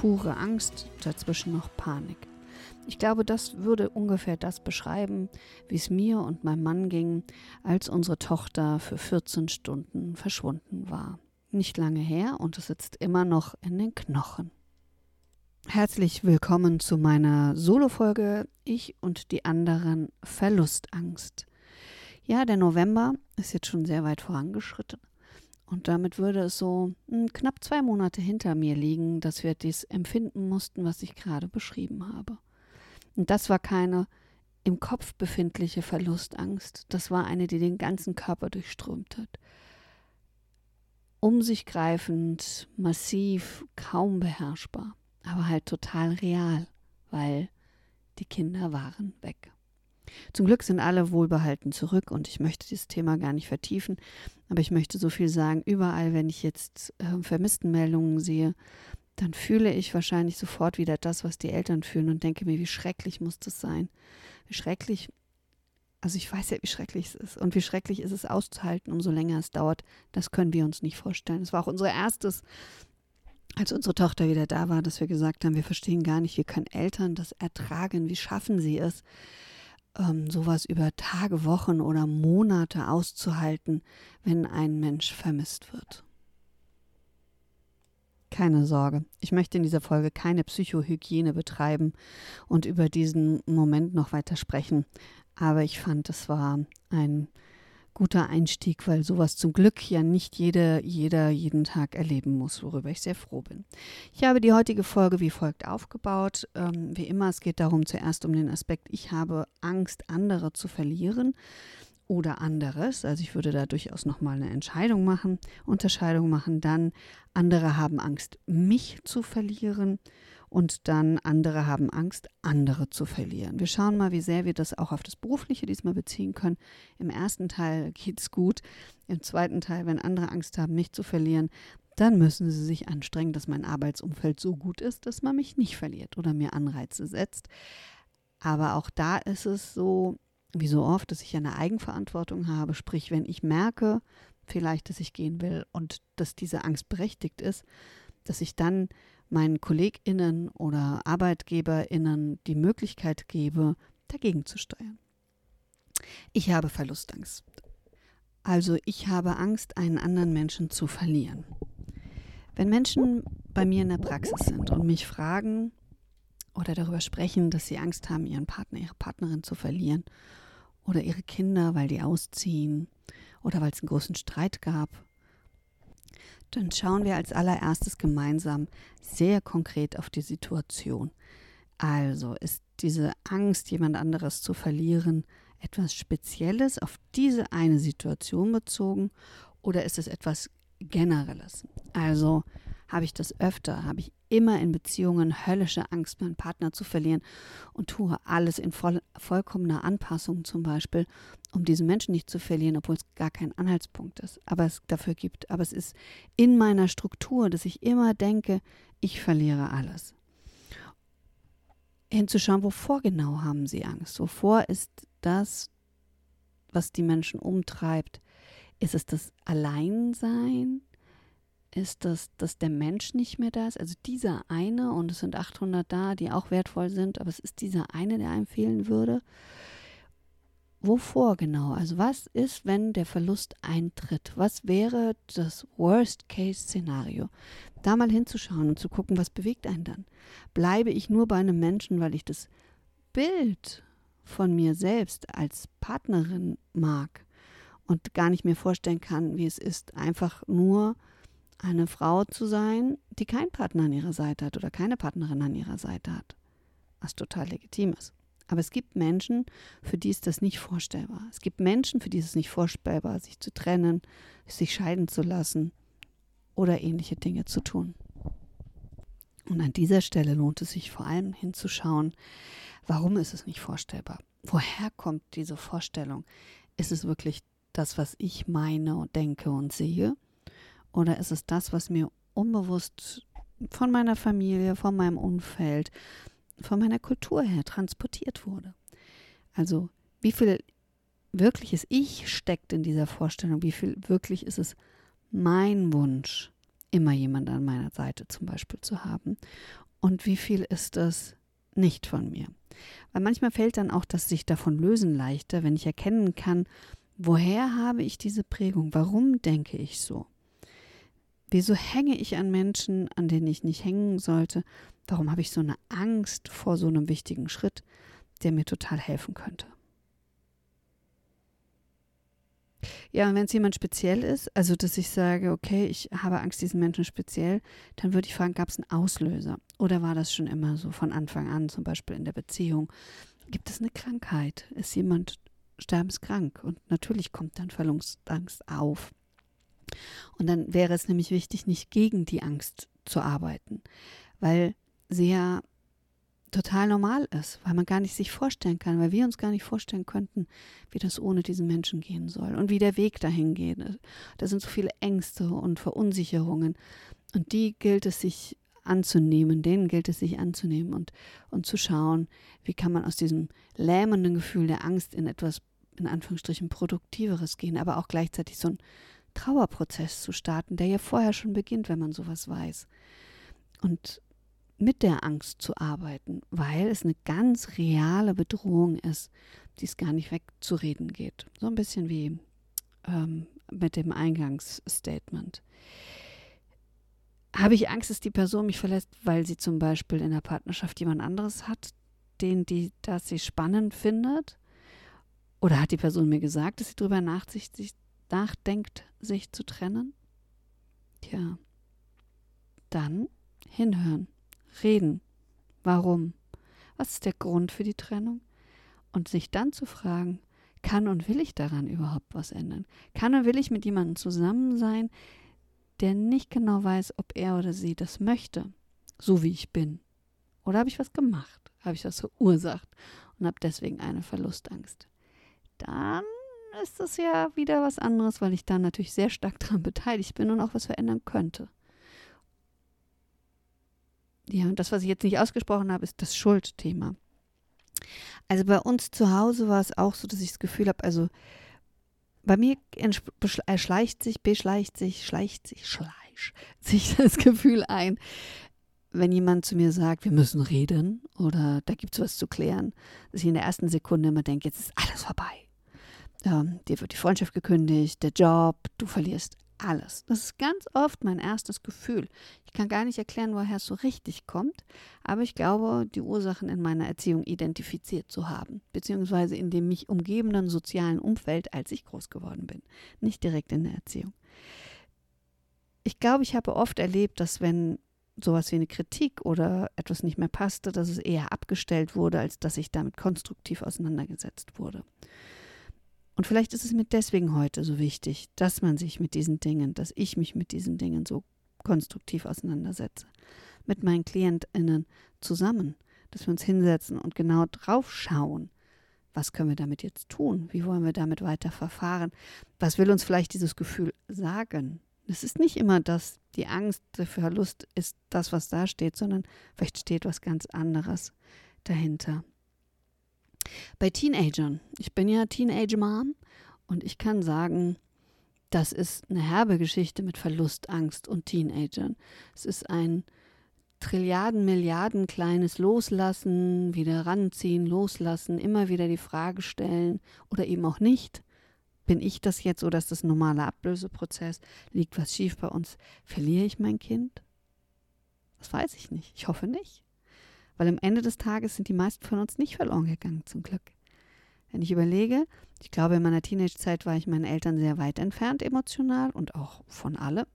pure Angst, dazwischen noch Panik. Ich glaube, das würde ungefähr das beschreiben, wie es mir und meinem Mann ging, als unsere Tochter für 14 Stunden verschwunden war. Nicht lange her und es sitzt immer noch in den Knochen. Herzlich willkommen zu meiner Solo-Folge Ich und die anderen Verlustangst. Ja, der November ist jetzt schon sehr weit vorangeschritten. Und damit würde es so hm, knapp zwei Monate hinter mir liegen, dass wir dies empfinden mussten, was ich gerade beschrieben habe. Und das war keine im Kopf befindliche Verlustangst, das war eine, die den ganzen Körper durchströmt hat. Um sich greifend, massiv, kaum beherrschbar, aber halt total real, weil die Kinder waren weg. Zum Glück sind alle wohlbehalten zurück und ich möchte dieses Thema gar nicht vertiefen, aber ich möchte so viel sagen, überall, wenn ich jetzt äh, Vermisstenmeldungen sehe, dann fühle ich wahrscheinlich sofort wieder das, was die Eltern fühlen und denke mir, wie schrecklich muss das sein? Wie schrecklich, also ich weiß ja, wie schrecklich es ist und wie schrecklich ist es auszuhalten, umso länger es dauert, das können wir uns nicht vorstellen. Es war auch unser erstes als unsere Tochter wieder da war, dass wir gesagt haben, wir verstehen gar nicht, wie können Eltern das ertragen, wie schaffen sie es, ähm, sowas über Tage, Wochen oder Monate auszuhalten, wenn ein Mensch vermisst wird. Keine Sorge, ich möchte in dieser Folge keine Psychohygiene betreiben und über diesen Moment noch weiter sprechen, aber ich fand, es war ein guter Einstieg, weil sowas zum Glück ja nicht jeder, jeder jeden Tag erleben muss, worüber ich sehr froh bin. Ich habe die heutige Folge wie folgt aufgebaut. Ähm, wie immer, es geht darum zuerst um den Aspekt, ich habe Angst, andere zu verlieren oder anderes. Also ich würde da durchaus nochmal eine Entscheidung machen, Unterscheidung machen. Dann andere haben Angst, mich zu verlieren und dann andere haben Angst, andere zu verlieren. Wir schauen mal, wie sehr wir das auch auf das Berufliche diesmal beziehen können. Im ersten Teil geht es gut. Im zweiten Teil, wenn andere Angst haben, mich zu verlieren, dann müssen sie sich anstrengen, dass mein Arbeitsumfeld so gut ist, dass man mich nicht verliert oder mir Anreize setzt. Aber auch da ist es so, wie so oft, dass ich eine Eigenverantwortung habe. Sprich, wenn ich merke, vielleicht, dass ich gehen will und dass diese Angst berechtigt ist, dass ich dann meinen KollegInnen oder ArbeitgeberInnen die Möglichkeit gebe, dagegen zu steuern. Ich habe Verlustangst. Also ich habe Angst, einen anderen Menschen zu verlieren. Wenn Menschen bei mir in der Praxis sind und mich fragen oder darüber sprechen, dass sie Angst haben, ihren Partner, ihre Partnerin zu verlieren oder ihre Kinder, weil die ausziehen oder weil es einen großen Streit gab dann schauen wir als allererstes gemeinsam sehr konkret auf die Situation. Also ist diese Angst, jemand anderes zu verlieren, etwas Spezielles auf diese eine Situation bezogen oder ist es etwas Generelles? Also habe ich das öfter, habe ich immer in Beziehungen höllische Angst, meinen Partner zu verlieren und tue alles in voll, vollkommener Anpassung zum Beispiel, um diesen Menschen nicht zu verlieren, obwohl es gar kein Anhaltspunkt ist, aber es dafür gibt. Aber es ist in meiner Struktur, dass ich immer denke, ich verliere alles. Hinzuschauen, wovor genau haben sie Angst? Wovor ist das, was die Menschen umtreibt? Ist es das Alleinsein? Ist, dass, dass der Mensch nicht mehr da ist. Also dieser eine, und es sind 800 da, die auch wertvoll sind, aber es ist dieser eine, der einem fehlen würde. Wovor genau? Also was ist, wenn der Verlust eintritt? Was wäre das Worst-Case-Szenario? Da mal hinzuschauen und zu gucken, was bewegt einen dann? Bleibe ich nur bei einem Menschen, weil ich das Bild von mir selbst als Partnerin mag und gar nicht mehr vorstellen kann, wie es ist, einfach nur eine Frau zu sein, die keinen Partner an ihrer Seite hat oder keine Partnerin an ihrer Seite hat. Was total legitim ist. Aber es gibt Menschen, für die ist das nicht vorstellbar. Es gibt Menschen, für die ist es nicht vorstellbar, sich zu trennen, sich scheiden zu lassen oder ähnliche Dinge zu tun. Und an dieser Stelle lohnt es sich vor allem hinzuschauen, warum ist es nicht vorstellbar? Woher kommt diese Vorstellung? Ist es wirklich das, was ich meine und denke und sehe? Oder ist es das, was mir unbewusst von meiner Familie, von meinem Umfeld, von meiner Kultur her transportiert wurde? Also wie viel wirkliches Ich steckt in dieser Vorstellung? Wie viel wirklich ist es mein Wunsch, immer jemand an meiner Seite zum Beispiel zu haben? Und wie viel ist es nicht von mir? Weil manchmal fällt dann auch das sich davon lösen leichter, wenn ich erkennen kann, woher habe ich diese Prägung? Warum denke ich so? Wieso hänge ich an Menschen, an denen ich nicht hängen sollte? Warum habe ich so eine Angst vor so einem wichtigen Schritt, der mir total helfen könnte? Ja, und wenn es jemand speziell ist, also dass ich sage, okay, ich habe Angst, diesen Menschen speziell, dann würde ich fragen, gab es einen Auslöser? Oder war das schon immer so von Anfang an, zum Beispiel in der Beziehung? Gibt es eine Krankheit? Ist jemand sterbenskrank? Und natürlich kommt dann Verlustangst auf. Und dann wäre es nämlich wichtig, nicht gegen die Angst zu arbeiten, weil sie ja total normal ist, weil man gar nicht sich vorstellen kann, weil wir uns gar nicht vorstellen könnten, wie das ohne diesen Menschen gehen soll und wie der Weg dahin geht. Da sind so viele Ängste und Verunsicherungen und die gilt es sich anzunehmen, denen gilt es sich anzunehmen und, und zu schauen, wie kann man aus diesem lähmenden Gefühl der Angst in etwas, in Anführungsstrichen, Produktiveres gehen, aber auch gleichzeitig so ein Trauerprozess zu starten, der ja vorher schon beginnt, wenn man sowas weiß. Und mit der Angst zu arbeiten, weil es eine ganz reale Bedrohung ist, die es gar nicht wegzureden geht. So ein bisschen wie ähm, mit dem Eingangsstatement. Habe ich Angst, dass die Person mich verlässt, weil sie zum Beispiel in der Partnerschaft jemand anderes hat, den die das sie spannend findet? Oder hat die Person mir gesagt, dass sie darüber nachdenkt, sich zu trennen? Tja, dann hinhören reden. Warum? Was ist der Grund für die Trennung? Und sich dann zu fragen, kann und will ich daran überhaupt was ändern? Kann und will ich mit jemandem zusammen sein, der nicht genau weiß, ob er oder sie das möchte, so wie ich bin? Oder habe ich was gemacht? Habe ich was verursacht und habe deswegen eine Verlustangst? Dann ist das ja wieder was anderes, weil ich dann natürlich sehr stark daran beteiligt bin und auch was verändern könnte. Ja, und das, was ich jetzt nicht ausgesprochen habe, ist das Schuldthema. Also bei uns zu Hause war es auch so, dass ich das Gefühl habe, also bei mir erschleicht sich, beschleicht sich, schleicht sich, schleich, sich das Gefühl ein, wenn jemand zu mir sagt, wir müssen reden oder da gibt es was zu klären, dass ich in der ersten Sekunde immer denke, jetzt ist alles vorbei. Ähm, dir wird die Freundschaft gekündigt, der Job, du verlierst alles. Das ist ganz oft mein erstes Gefühl. Ich kann gar nicht erklären, woher es so richtig kommt, aber ich glaube, die Ursachen in meiner Erziehung identifiziert zu haben, beziehungsweise in dem mich umgebenden sozialen Umfeld, als ich groß geworden bin, nicht direkt in der Erziehung. Ich glaube, ich habe oft erlebt, dass wenn sowas wie eine Kritik oder etwas nicht mehr passte, dass es eher abgestellt wurde, als dass ich damit konstruktiv auseinandergesetzt wurde. Und vielleicht ist es mir deswegen heute so wichtig, dass man sich mit diesen Dingen, dass ich mich mit diesen Dingen so konstruktiv auseinandersetze. Mit meinen KlientInnen zusammen, dass wir uns hinsetzen und genau drauf schauen, was können wir damit jetzt tun? Wie wollen wir damit weiter verfahren? Was will uns vielleicht dieses Gefühl sagen? Es ist nicht immer das, die Angst, der Verlust ist das, was da steht, sondern vielleicht steht was ganz anderes dahinter. Bei Teenagern, ich bin ja Teenage-Mom und ich kann sagen, das ist eine herbe Geschichte mit Verlust, Angst und Teenagern. Es ist ein Trilliarden, Milliarden kleines Loslassen, wieder ranziehen, loslassen, immer wieder die Frage stellen oder eben auch nicht. Bin ich das jetzt oder ist das ein normaler Ablöseprozess? Liegt was schief bei uns? Verliere ich mein Kind? Das weiß ich nicht. Ich hoffe nicht. Weil am Ende des Tages sind die meisten von uns nicht verloren gegangen, zum Glück. Wenn ich überlege, ich glaube, in meiner Teenagezeit war ich meinen Eltern sehr weit entfernt emotional und auch von allem.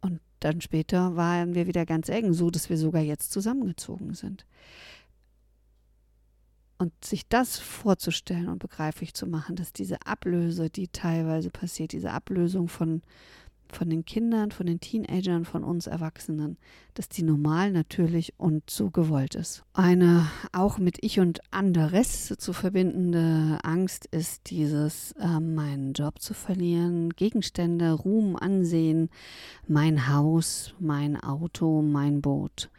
Und dann später waren wir wieder ganz eng, so dass wir sogar jetzt zusammengezogen sind. Und sich das vorzustellen und begreiflich zu machen, dass diese Ablöse, die teilweise passiert, diese Ablösung von, von den Kindern, von den Teenagern, von uns Erwachsenen, dass die normal, natürlich und so gewollt ist. Eine auch mit Ich und anderes zu verbindende Angst ist dieses, äh, meinen Job zu verlieren, Gegenstände, Ruhm, Ansehen, mein Haus, mein Auto, mein Boot.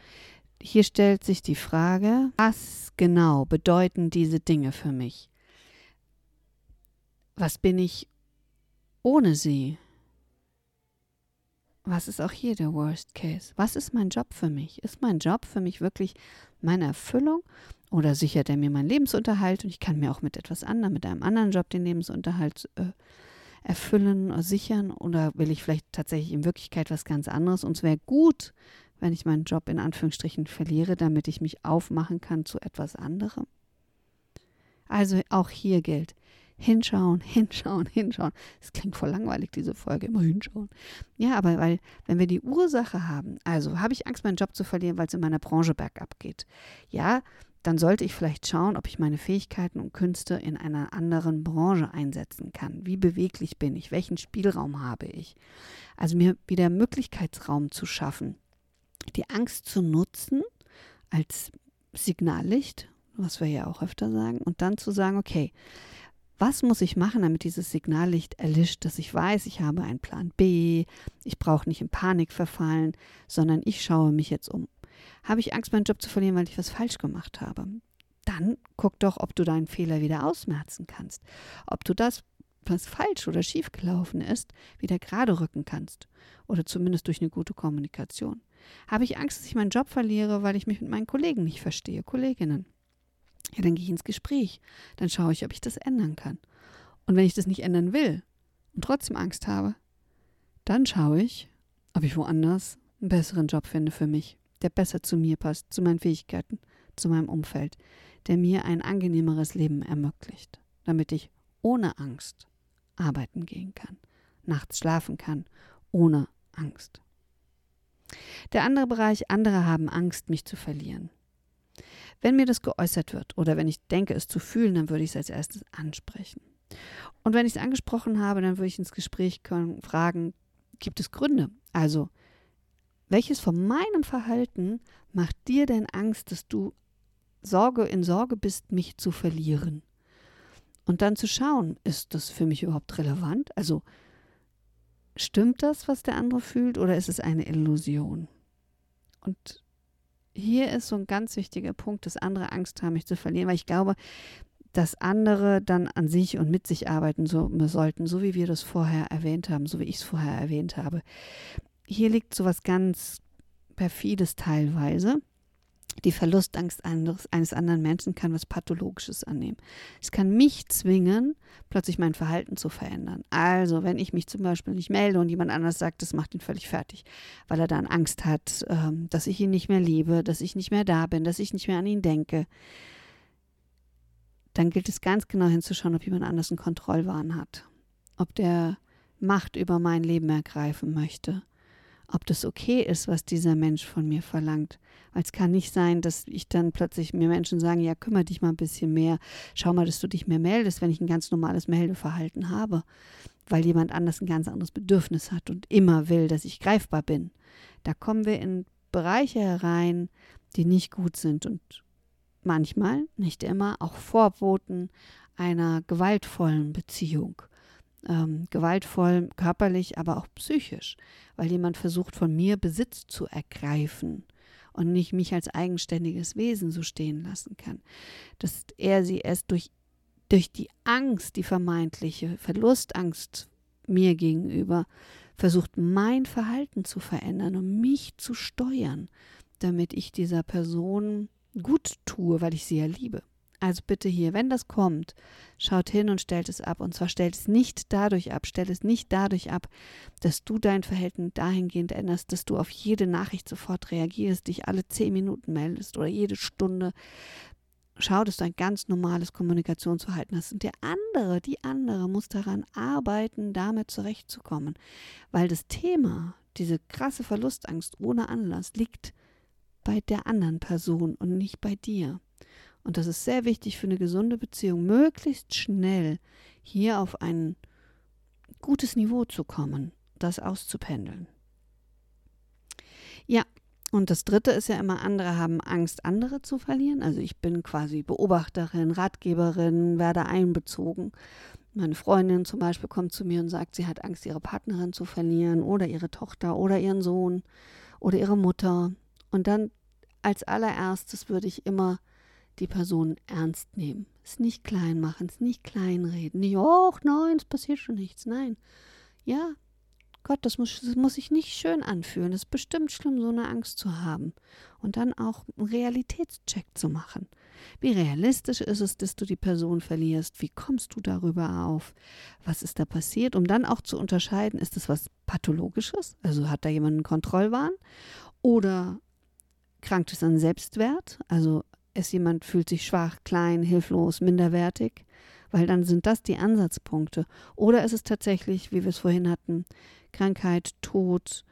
Hier stellt sich die Frage, was genau bedeuten diese Dinge für mich? Was bin ich ohne sie? Was ist auch hier der Worst Case? Was ist mein Job für mich? Ist mein Job für mich wirklich meine Erfüllung oder sichert er mir meinen Lebensunterhalt und ich kann mir auch mit etwas anderem, mit einem anderen Job den Lebensunterhalt äh, erfüllen oder sichern oder will ich vielleicht tatsächlich in Wirklichkeit was ganz anderes und es wäre gut, wenn ich meinen Job in Anführungsstrichen verliere, damit ich mich aufmachen kann zu etwas anderem. Also auch hier gilt, hinschauen, hinschauen, hinschauen. Es klingt voll langweilig, diese Folge, immer hinschauen. Ja, aber weil, wenn wir die Ursache haben, also habe ich Angst, meinen Job zu verlieren, weil es in meiner Branche bergab geht. Ja, dann sollte ich vielleicht schauen, ob ich meine Fähigkeiten und Künste in einer anderen Branche einsetzen kann. Wie beweglich bin ich? Welchen Spielraum habe ich? Also mir wieder Möglichkeitsraum zu schaffen. Die Angst zu nutzen als Signallicht, was wir ja auch öfter sagen, und dann zu sagen, okay, was muss ich machen, damit dieses Signallicht erlischt, dass ich weiß, ich habe einen Plan B, ich brauche nicht in Panik verfallen, sondern ich schaue mich jetzt um. Habe ich Angst, meinen Job zu verlieren, weil ich was falsch gemacht habe? Dann guck doch, ob du deinen Fehler wieder ausmerzen kannst. Ob du das, was falsch oder schief gelaufen ist, wieder gerade rücken kannst. Oder zumindest durch eine gute Kommunikation. Habe ich Angst, dass ich meinen Job verliere, weil ich mich mit meinen Kollegen nicht verstehe, Kolleginnen? Ja, dann gehe ich ins Gespräch. Dann schaue ich, ob ich das ändern kann. Und wenn ich das nicht ändern will und trotzdem Angst habe, dann schaue ich, ob ich woanders einen besseren Job finde für mich, der besser zu mir passt, zu meinen Fähigkeiten, zu meinem Umfeld, der mir ein angenehmeres Leben ermöglicht, damit ich ohne Angst arbeiten gehen kann, nachts schlafen kann, ohne Angst. Der andere Bereich, andere haben Angst, mich zu verlieren. Wenn mir das geäußert wird oder wenn ich denke, es zu fühlen, dann würde ich es als erstes ansprechen. Und wenn ich es angesprochen habe, dann würde ich ins Gespräch können, fragen, gibt es Gründe? Also, welches von meinem Verhalten macht dir denn Angst, dass du Sorge in Sorge bist, mich zu verlieren? Und dann zu schauen, ist das für mich überhaupt relevant? Also, stimmt das, was der andere fühlt, oder ist es eine Illusion? Und hier ist so ein ganz wichtiger Punkt, dass andere Angst haben, mich zu verlieren, weil ich glaube, dass andere dann an sich und mit sich arbeiten so, sollten, so wie wir das vorher erwähnt haben, so wie ich es vorher erwähnt habe. Hier liegt so was ganz perfides teilweise. Die Verlustangst eines, eines anderen Menschen kann was Pathologisches annehmen. Es kann mich zwingen, plötzlich mein Verhalten zu verändern. Also, wenn ich mich zum Beispiel nicht melde und jemand anders sagt, das macht ihn völlig fertig, weil er dann Angst hat, ähm, dass ich ihn nicht mehr liebe, dass ich nicht mehr da bin, dass ich nicht mehr an ihn denke, dann gilt es ganz genau hinzuschauen, ob jemand anders einen Kontrollwahn hat, ob der Macht über mein Leben ergreifen möchte ob das okay ist, was dieser Mensch von mir verlangt. Weil es kann nicht sein, dass ich dann plötzlich mir Menschen sagen, ja, kümmere dich mal ein bisschen mehr, schau mal, dass du dich mehr meldest, wenn ich ein ganz normales Meldeverhalten habe, weil jemand anders ein ganz anderes Bedürfnis hat und immer will, dass ich greifbar bin. Da kommen wir in Bereiche herein, die nicht gut sind und manchmal, nicht immer, auch Vorboten einer gewaltvollen Beziehung ähm, gewaltvoll, körperlich, aber auch psychisch, weil jemand versucht, von mir Besitz zu ergreifen und nicht mich als eigenständiges Wesen so stehen lassen kann. Dass er sie erst durch, durch die Angst, die vermeintliche Verlustangst mir gegenüber, versucht, mein Verhalten zu verändern und mich zu steuern, damit ich dieser Person gut tue, weil ich sie ja liebe. Also bitte hier, wenn das kommt, schaut hin und stellt es ab. Und zwar stellt es nicht dadurch ab, stellt es nicht dadurch ab, dass du dein Verhalten dahingehend änderst, dass du auf jede Nachricht sofort reagierst, dich alle zehn Minuten meldest oder jede Stunde. Schau, dass du ein ganz normales Kommunikationsverhalten hast. Und der andere, die andere muss daran arbeiten, damit zurechtzukommen. Weil das Thema, diese krasse Verlustangst ohne Anlass, liegt bei der anderen Person und nicht bei dir. Und das ist sehr wichtig für eine gesunde Beziehung, möglichst schnell hier auf ein gutes Niveau zu kommen. das auszupendeln. Ja, und das Dritte ist ja immer, andere haben Angst, andere zu verlieren. Also ich bin quasi Beobachterin, Ratgeberin, werde einbezogen. Meine Freundin zum Beispiel kommt zu mir und sagt, sie hat Angst, ihre Partnerin zu verlieren oder ihre Tochter oder ihren Sohn oder ihre Mutter. Und dann als allererstes würde ich immer die Person ernst nehmen. Es nicht klein machen, es nicht kleinreden. Nicht, oh nein, es passiert schon nichts. Nein. Ja, Gott, das muss, das muss sich nicht schön anfühlen. Es ist bestimmt schlimm, so eine Angst zu haben. Und dann auch einen Realitätscheck zu machen. Wie realistisch ist es, dass du die Person verlierst? Wie kommst du darüber auf? Was ist da passiert? Um dann auch zu unterscheiden, ist es was Pathologisches? Also hat da jemand einen Kontrollwahn? Oder krankt es an Selbstwert? Also ist jemand, fühlt sich schwach, klein, hilflos, minderwertig? Weil dann sind das die Ansatzpunkte. Oder ist es tatsächlich, wie wir es vorhin hatten, Krankheit, Tod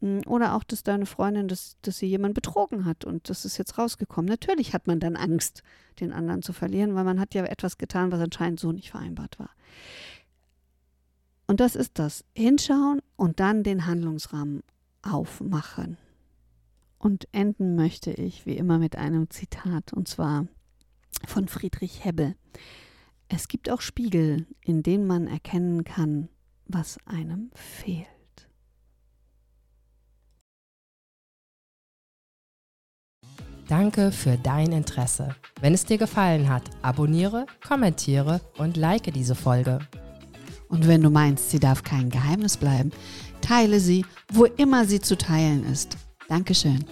hm, oder auch, dass deine Freundin, dass, dass sie jemand betrogen hat und das ist jetzt rausgekommen. Natürlich hat man dann Angst, den anderen zu verlieren, weil man hat ja etwas getan, was anscheinend so nicht vereinbart war. Und das ist das. Hinschauen und dann den Handlungsrahmen aufmachen. Und enden möchte ich wie immer mit einem Zitat, und zwar von Friedrich Hebbel. Es gibt auch Spiegel, in denen man erkennen kann, was einem fehlt. Danke für dein Interesse. Wenn es dir gefallen hat, abonniere, kommentiere und like diese Folge. Und wenn du meinst, sie darf kein Geheimnis bleiben, teile sie, wo immer sie zu teilen ist. Dankeschön.